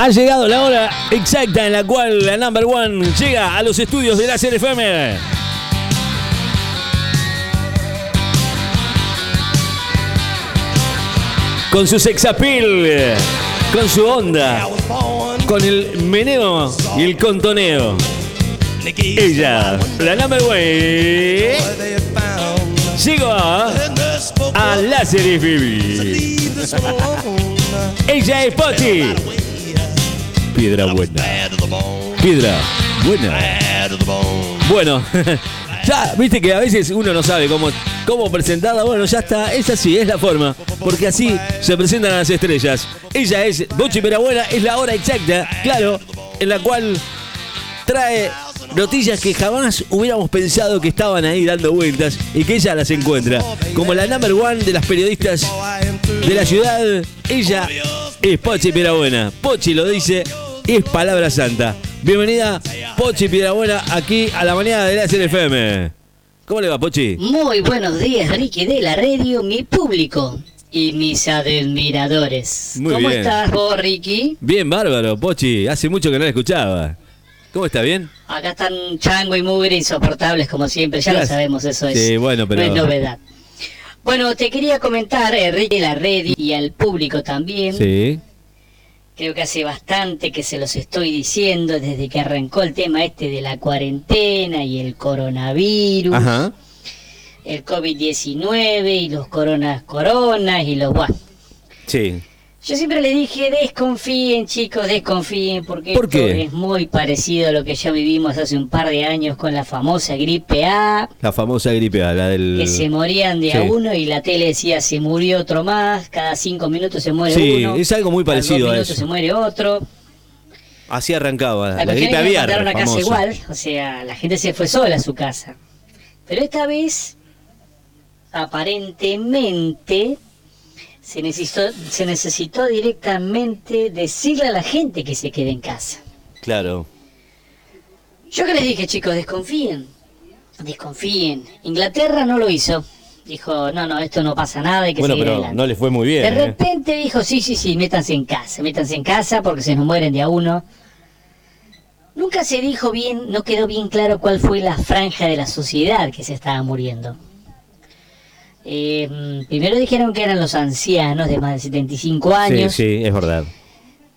Ha llegado la hora exacta en la cual la number one llega a los estudios de la FM. Con su sex appeal, con su onda, con el meneo y el contoneo. Ella, la number one, llegó a Láser FM. Ella es Pochi. Piedra buena. Piedra buena. Bueno, ya, viste que a veces uno no sabe cómo, cómo presentarla. Bueno, ya está, es así, es la forma. Porque así se presentan a las estrellas. Ella es Pochi Buena, es la hora exacta, claro, en la cual trae noticias que jamás hubiéramos pensado que estaban ahí dando vueltas y que ella las encuentra. Como la number one de las periodistas de la ciudad, ella es Pochi Buena. Pochi lo dice, es palabra santa. Bienvenida, Pochi Buena, aquí a la mañana de la FM. ¿Cómo le va, Pochi? Muy buenos días, Ricky de la radio, mi público y mis admiradores. Muy ¿Cómo bien. estás vos, Ricky? Bien, bárbaro, Pochi. Hace mucho que no la escuchaba. ¿Cómo está? ¿Bien? Acá están Chango y Mugre insoportables como siempre, ya Gracias. lo sabemos, eso es, Sí, bueno, pero- no es novedad. Bueno, te quería comentar, eh, Ricky, la red y al público también. Sí. Creo que hace bastante que se los estoy diciendo desde que arrancó el tema este de la cuarentena y el coronavirus. Ajá. el COVID-19 y los coronas coronas y los bueno. Sí. Yo siempre le dije, desconfíen chicos, desconfíen, porque ¿Por esto qué? es muy parecido a lo que ya vivimos hace un par de años con la famosa gripe A, La famosa gripe A, la del. que se morían de a Sí. uno y la tele decía, se murió otro más, cada cinco minutos se muere Sí, uno. es algo muy cada parecido dos a minutos eso. se muere otro. Así arrancaba. La, La, gripe aviar. mandaron a casa igual, o sea, la gente se fue sola a su casa. Pero esta vez, aparentemente, se necesitó, se necesitó directamente decirle a la gente que se quede en casa. Claro. Yo que les dije, chicos, desconfíen, desconfíen. Inglaterra no lo hizo. Dijo, no, no, esto no pasa nada, hay que Bueno, seguir pero adelante. no le fue muy bien. De ¿eh? repente dijo, sí, sí, sí, métanse en casa, métanse en casa porque se nos mueren de a uno. Nunca se dijo bien, no quedó bien claro cuál fue la franja de la sociedad que se estaba muriendo. Eh, primero dijeron que eran los ancianos de más de 75 Sí, años. sí, es verdad.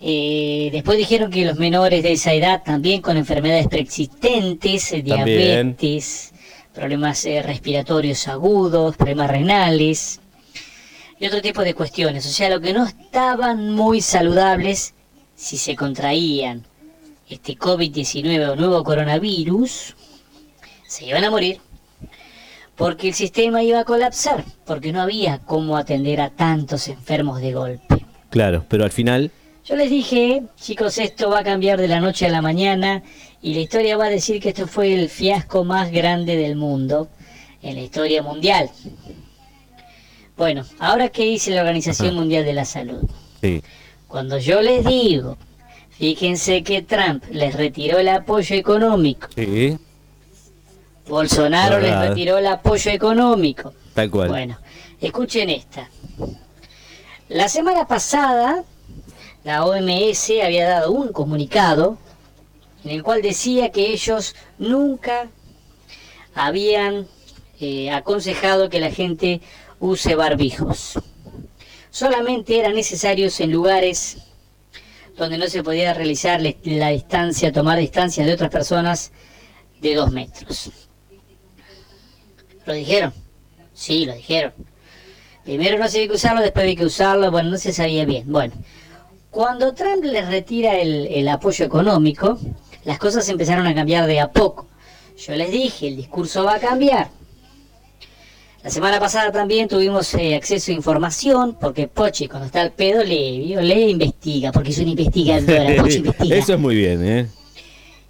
Eh, después dijeron que los menores de esa edad también con enfermedades preexistentes, eh, También. diabetes, problemas eh, respiratorios agudos, problemas renales y otro tipo de cuestiones. O sea, lo que no estaban muy saludables si se contraían este COVID-19 o nuevo coronavirus, se iban a morir porque el sistema iba a colapsar, porque no había cómo atender a tantos enfermos de golpe. Claro, pero al final. Yo les dije, chicos, esto va a cambiar de la noche a la mañana y la historia va a decir que esto fue el fiasco más grande del mundo en la historia mundial. Bueno, ahora qué dice la Organización Mundial de la Salud. Sí. Cuando yo les digo, fíjense que Trump les retiró el apoyo económico, Sí. Bolsonaro les retiró el apoyo económico. Tal cual. Bueno, escuchen esta. La semana pasada, la OMS había dado un comunicado en el cual decía que ellos nunca habían eh, aconsejado que la gente use barbijos. Solamente eran necesarios en lugares donde no se podía realizar la distancia, tomar distancia de otras personas de dos metros. ¿Lo dijeron? Sí, lo dijeron. Primero no se que usarlo, después había que usarlo, bueno, no se sabía bien. Bueno, cuando Trump les retira el, el apoyo económico, las cosas empezaron a cambiar de a poco. Yo les dije, el discurso va a cambiar. La semana pasada también tuvimos eh, acceso a información, porque Pochi cuando está al pedo lee, lee e investiga, porque es una investigadora, Pochi investiga. Eso es muy bien, ¿eh?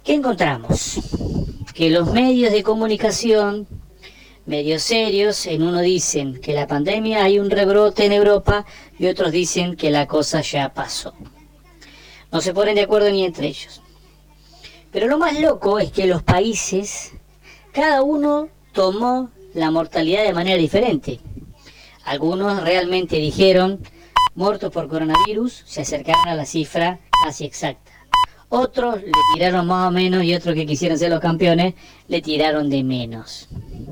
¿Qué encontramos? Que los medios de comunicación, medios serios, en uno dicen que la pandemia hay un rebrote en Europa y otros dicen que la cosa ya pasó. No se ponen de acuerdo ni entre ellos. Pero lo más loco es que los países, cada uno tomó la mortalidad de manera diferente. Algunos realmente dijeron, muertos por coronavirus, se acercaron a la cifra Así exacta. Otros le tiraron más o menos y otros que quisieron ser los campeones le tiraron de menos.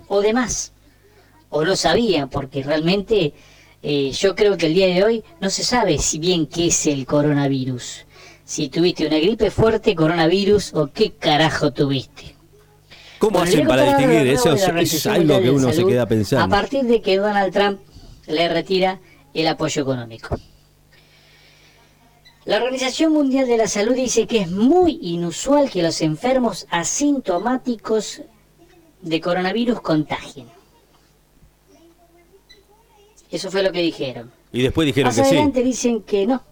O de más. O no sabían, porque realmente eh, yo creo que el día de hoy no se sabe si bien qué es el coronavirus. Si tuviste una gripe fuerte, coronavirus o qué carajo tuviste. ¿Cómo hacen para distinguir? Eso es, algo que uno se queda pensando. A partir de que Donald Trump le retira el apoyo económico. La Organización Mundial de la Salud dice que es muy inusual que los enfermos asintomáticos de coronavirus contagien. Eso fue lo que dijeron. Y después dijeron Más adelante dicen que no.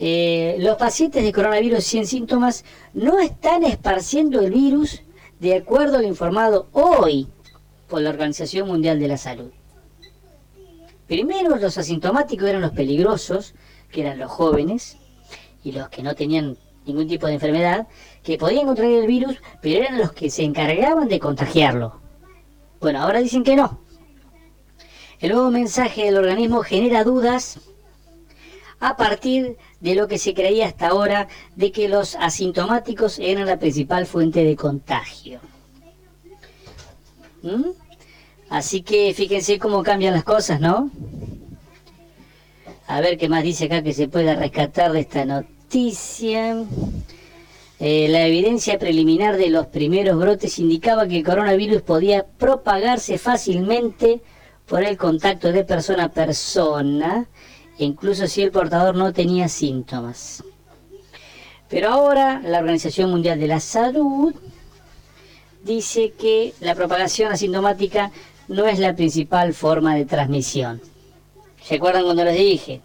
Eh, los pacientes de coronavirus sin síntomas no están esparciendo el virus de acuerdo a lo informado hoy por la Organización Mundial de la Salud. Primero los asintomáticos eran los peligrosos, que eran los jóvenes y los que no tenían ningún tipo de enfermedad, que podían contraer el virus, pero eran los que se encargaban de contagiarlo. Bueno, ahora dicen que no. El nuevo mensaje del organismo genera dudas a partir de lo que se creía hasta ahora de que los asintomáticos eran la principal fuente de contagio. ¿Mm? Así que fíjense cómo cambian las cosas, ¿no? A ver qué más dice acá que se pueda rescatar de esta noticia. Eh, la evidencia preliminar de los primeros brotes indicaba que el coronavirus podía propagarse fácilmente por el contacto de persona a persona, incluso si el portador no tenía síntomas. Pero ahora la Organización Mundial de la Salud dice que la propagación asintomática no es la principal forma de transmisión. ¿Se acuerdan cuando les dije?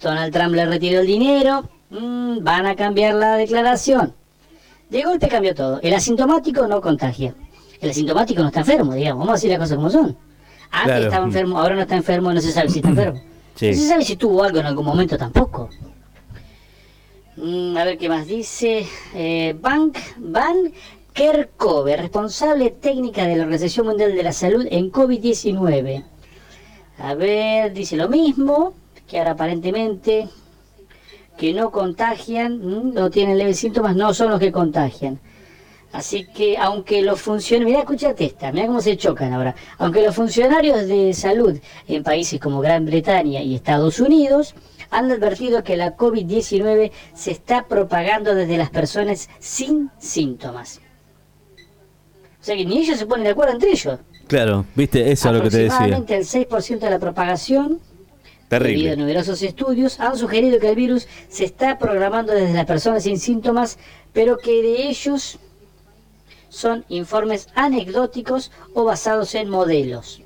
Donald Trump le retiró el dinero, mm, van a cambiar la declaración. De golpe cambió todo. El asintomático no contagia. El asintomático no está enfermo, digamos. Vamos a decir las cosas como son. Antes estaba enfermo, ahora no está enfermo, no se sabe si está enfermo. No se sabe si tuvo algo en algún momento tampoco. Mm, a ver qué más dice. Eh, Bank, Van Kerkove, responsable técnica de la Organización Mundial de la Salud en COVID-19. A ver, dice lo mismo, que ahora aparentemente que no contagian, no tienen leves síntomas, no son los que contagian. Así que aunque los funcionarios, mira, escúchate esta, mira cómo se chocan ahora, aunque los funcionarios de salud en países como Gran Bretaña y Estados Unidos han advertido que la COVID-19 se está propagando desde las personas sin síntomas. O sea que ni ellos se ponen de acuerdo entre ellos. Claro, viste, eso es lo que te decía. Aproximadamente el 6% de la propagación, Terrible. debido a numerosos estudios, han sugerido que el virus se está programando desde las personas sin síntomas, pero que de ellos son informes anecdóticos o basados en modelos.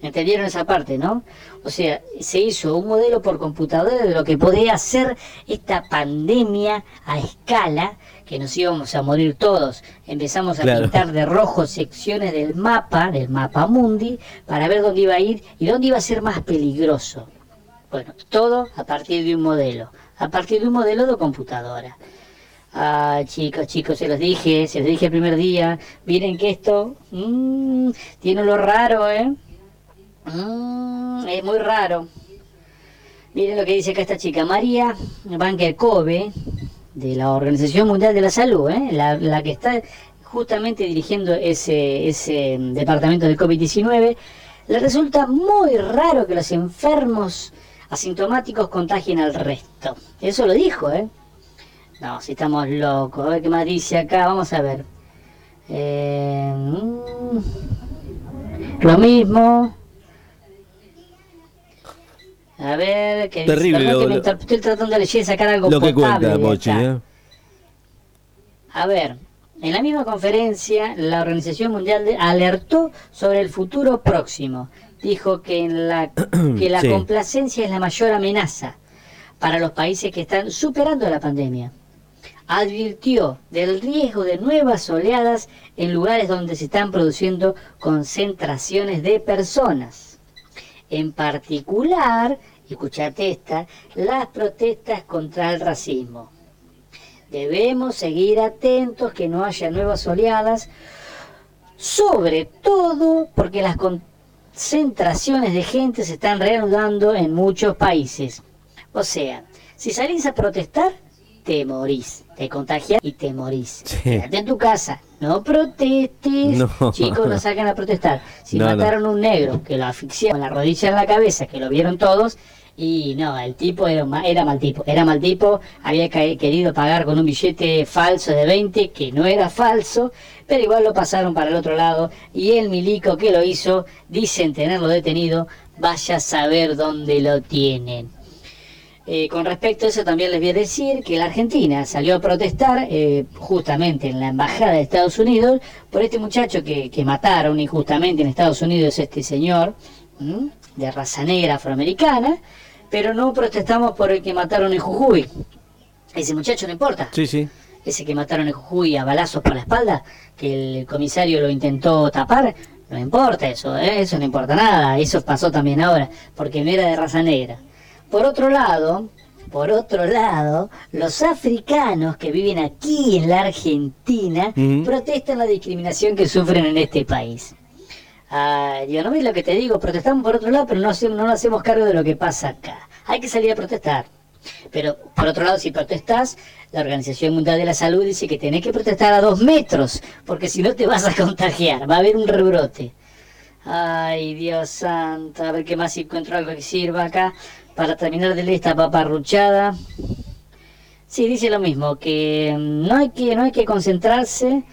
¿Entendieron esa parte, no? O sea, se hizo un modelo por computadora de lo que podría ser esta pandemia a escala, que nos íbamos a morir todos. Empezamos a pintar de rojo secciones del mapa, del mapa mundi, para ver dónde iba a ir y dónde iba a ser más peligroso. Bueno, todo a partir de un modelo, a partir de un modelo de computadora. Ah, chicos, chicos, se los dije, se los dije el primer día. Miren que esto mmm, tiene lo raro, ¿eh? Mm, es muy raro. Miren lo que dice acá esta chica, María Banker Kobe, de la Organización Mundial de la Salud, ¿eh? la, que está justamente dirigiendo ese, ese departamento del COVID-19, le resulta muy raro que los enfermos asintomáticos contagien al resto. Eso lo dijo, ¿eh? No, si estamos locos. A ver qué más dice acá, vamos a ver. Eh, mm, lo mismo. A ver, que Terrible lo, estoy tratando de sacar algo lo que cuenta, Mochi, ¿eh? A ver, en la misma conferencia, la Organización Mundial alertó sobre el futuro próximo. Dijo que, en la, que la complacencia es la mayor amenaza para los países que están superando la pandemia. Advirtió del riesgo de nuevas oleadas en lugares donde se están produciendo concentraciones de personas en particular, escuchate esta, las protestas contra el racismo. Debemos seguir atentos que no haya nuevas oleadas, sobre todo porque las concentraciones de gente se están reanudando en muchos países. O sea, Si salís a protestar, te morís, te contagias y te morís. Sí. Quédate en tu casa, no protestes. No. Chicos, no salgan a protestar. Si No, mataron a un negro que lo asfixió con la rodilla en la cabeza, que lo vieron todos, y no, el tipo era, era mal tipo, era mal tipo, había querido pagar con un billete falso de 20 que no era falso, pero igual lo pasaron para el otro lado y el milico que lo hizo, dicen tenerlo detenido, vaya a saber dónde lo tienen. Eh, con respecto a eso también les voy a decir que la Argentina salió a protestar eh, justamente en la Embajada de Estados Unidos por este muchacho que, que mataron injustamente en Estados Unidos, este señor ¿m? de raza negra afroamericana, pero no protestamos por el que mataron en Jujuy. Ese muchacho no importa Sí, sí. ese que mataron en Jujuy a balazos por la espalda, que el comisario lo intentó tapar, no importa eso, ¿eh? eso no importa nada, eso pasó también ahora, porque no era de raza negra. Por otro lado, por otro lado, los africanos que viven aquí en la Argentina protestan la discriminación que sufren en este país. Yo no ves lo que te digo, protestamos por otro lado, pero no, hacemos, no nos hacemos cargo de lo que pasa acá. Hay que salir a protestar. Pero por otro lado, si protestás, la Organización Mundial de la Salud dice que tenés que protestar a dos metros, porque si no te vas a contagiar, va a haber un rebrote. Ay, Dios santo, a ver qué más encuentro algo que sirva acá para terminar de leer esta paparruchada. Sí, dice lo mismo, que mm, no hay que, no hay que concentrarse.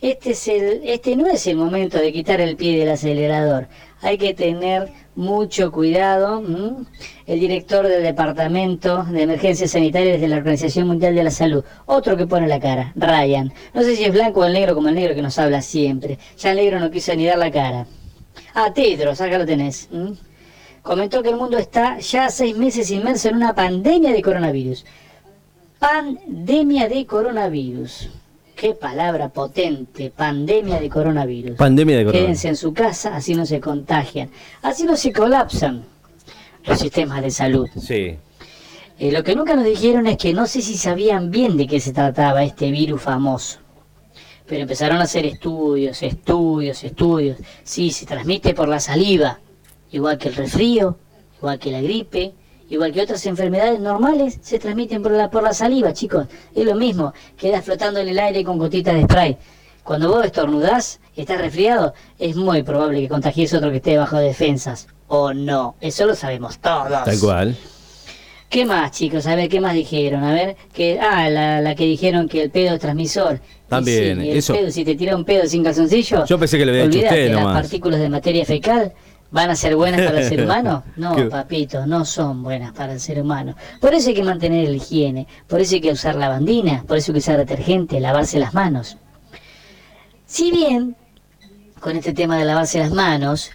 Este, es el, este no es el momento de quitar el pie del acelerador. Hay que tener mucho cuidado. El director del Departamento de Emergencias Sanitarias de la Organización Mundial de la Salud, otro que pone la cara, Ryan. No sé si es blanco o el negro como el negro que nos habla siempre. Ya el negro no quiso ni dar la cara. Ah, Tedros, acá lo tenés. Comentó que el mundo está ya seis meses inmerso en una pandemia de coronavirus. Pandemia de coronavirus. Qué palabra potente, pandemia de coronavirus. Pandemia de corona. Quédense en su casa, así no se contagian, así no se colapsan los sistemas de salud. Sí. Eh, lo que nunca nos dijeron es que no sé si sabían bien de qué se trataba este virus famoso. Pero empezaron a hacer estudios, estudios, estudios. Sí, se transmite por la saliva, igual que el resfrío, igual que la gripe, igual que otras enfermedades normales, se transmiten por la, por la saliva, chicos. Es lo mismo, queda flotando en el aire con gotitas de spray. Cuando vos estornudás y estás resfriado, es muy probable que contagies otro que esté bajo defensas. O no, eso lo sabemos todos. Tal cual. ¿Qué más, chicos? A ver, ¿qué más dijeron? A ver, que ah, la, la que dijeron que el pedo es transmisor. Y También, sí, y el eso. pedo, si te tira un pedo sin calzoncillo, Yo pensé que le había olvídate, usted las nomás. partículas de materia fecal van a ser buenas para el ser humano. No, papito, no son buenas para el ser humano. Por eso hay que mantener la higiene, por eso hay que usar lavandina, por eso hay que usar detergente, lavarse las manos. Si bien, con este tema de lavarse las manos,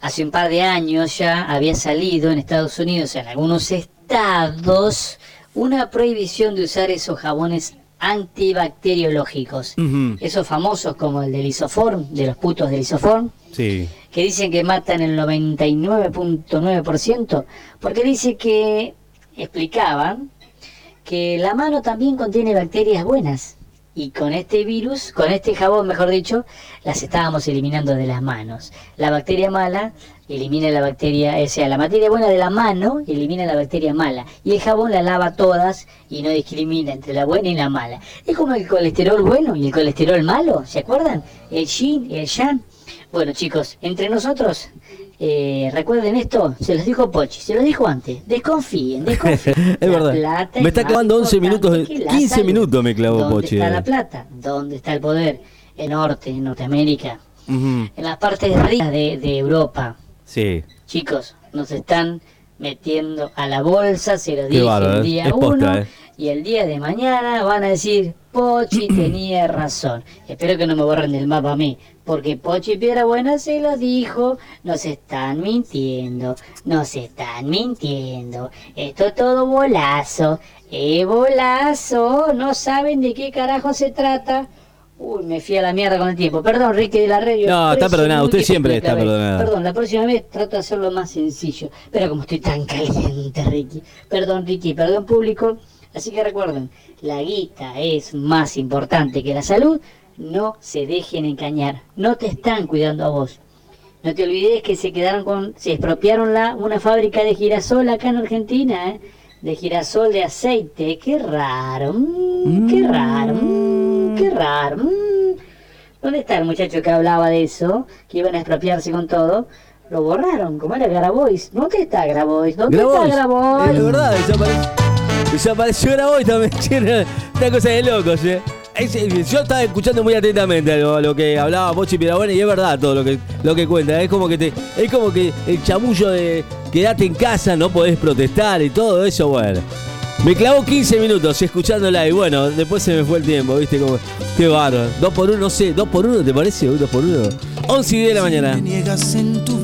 hace un par de años ya había salido en Estados Unidos, en algunos estados, una prohibición de usar esos jabones antibacteriológicos. Esos famosos como el del isoform, de los putos del isoform, Sí. Que dicen que matan el 99.9%, porque dice que explicaban que la mano también contiene bacterias buenas. Y con este virus, con este jabón, mejor dicho, las estábamos eliminando de las manos. La bacteria mala elimina la bacteria, o sea, la bacteria buena de la mano elimina la bacteria mala. Y el jabón la lava todas y no discrimina entre la buena y la mala. Es como el colesterol bueno y el colesterol malo, ¿se acuerdan? El yin y el yang. Bueno, chicos, entre nosotros, eh, recuerden esto, se los dijo Pochi, se los dijo antes, desconfíen, desconfíen. Es La verdad. Me es está clavando 11 importante minutos, que la 15 salud. minutos me clavó ¿Dónde Pochi. está la plata? ¿Dónde está el poder? En Norte, en Norteamérica, en las partes ricas de, de Europa. Sí. Chicos, nos están metiendo a la bolsa, se lo dije el ¿eh? día Es posta, uno, ¿eh? Y el día de mañana van a decir, Pochi tenía razón. Espero que no me borren del mapa a mí, porque Pochi Piedrabuena se lo dijo, nos están mintiendo, nos están mintiendo, esto es todo bolazo, es bolazo, no saben de qué carajo se trata. Uy, me fui a la mierda con el tiempo. Perdón, Ricky de la radio. No, está perdonado. Usted siempre está perdonado. Perdón, la próxima vez trato de hacerlo más sencillo. Pero como estoy tan caliente, Ricky. Perdón, Ricky, perdón, público. Así que recuerden, la guita es más importante que la salud. No se dejen engañar. No te están cuidando a vos. No te olvides que se quedaron con, se expropiaron la, una fábrica de girasol acá en Argentina, ¿eh? de girasol de aceite. Qué raro, mm, qué raro, mm, qué raro. mm. ¿Dónde está el muchacho que hablaba de eso? Que iban a expropiarse con todo. Lo borraron, como era Grabois. ¿Dónde está Grabois? ¿Dónde Grabois. está Grabois? Es verdad, desapareció, desapareció Grabois también. Sí, Era una cosa de locos, ¿eh? Es- yo estaba escuchando muy atentamente lo, que hablaba Pochi Pirabuena y es verdad todo lo que, lo que cuenta. Es como que es como que el chamullo de quedate en casa, no podés protestar y todo eso, bueno. Me clavó 15 minutos escuchándola y bueno, después se me fue el tiempo, ¿viste? Como, qué bárbaro. 2 por 1, no sé, 2 por 1, ¿te parece? 2 por 1. 11 y 10 de la mañana. Me niegas en tu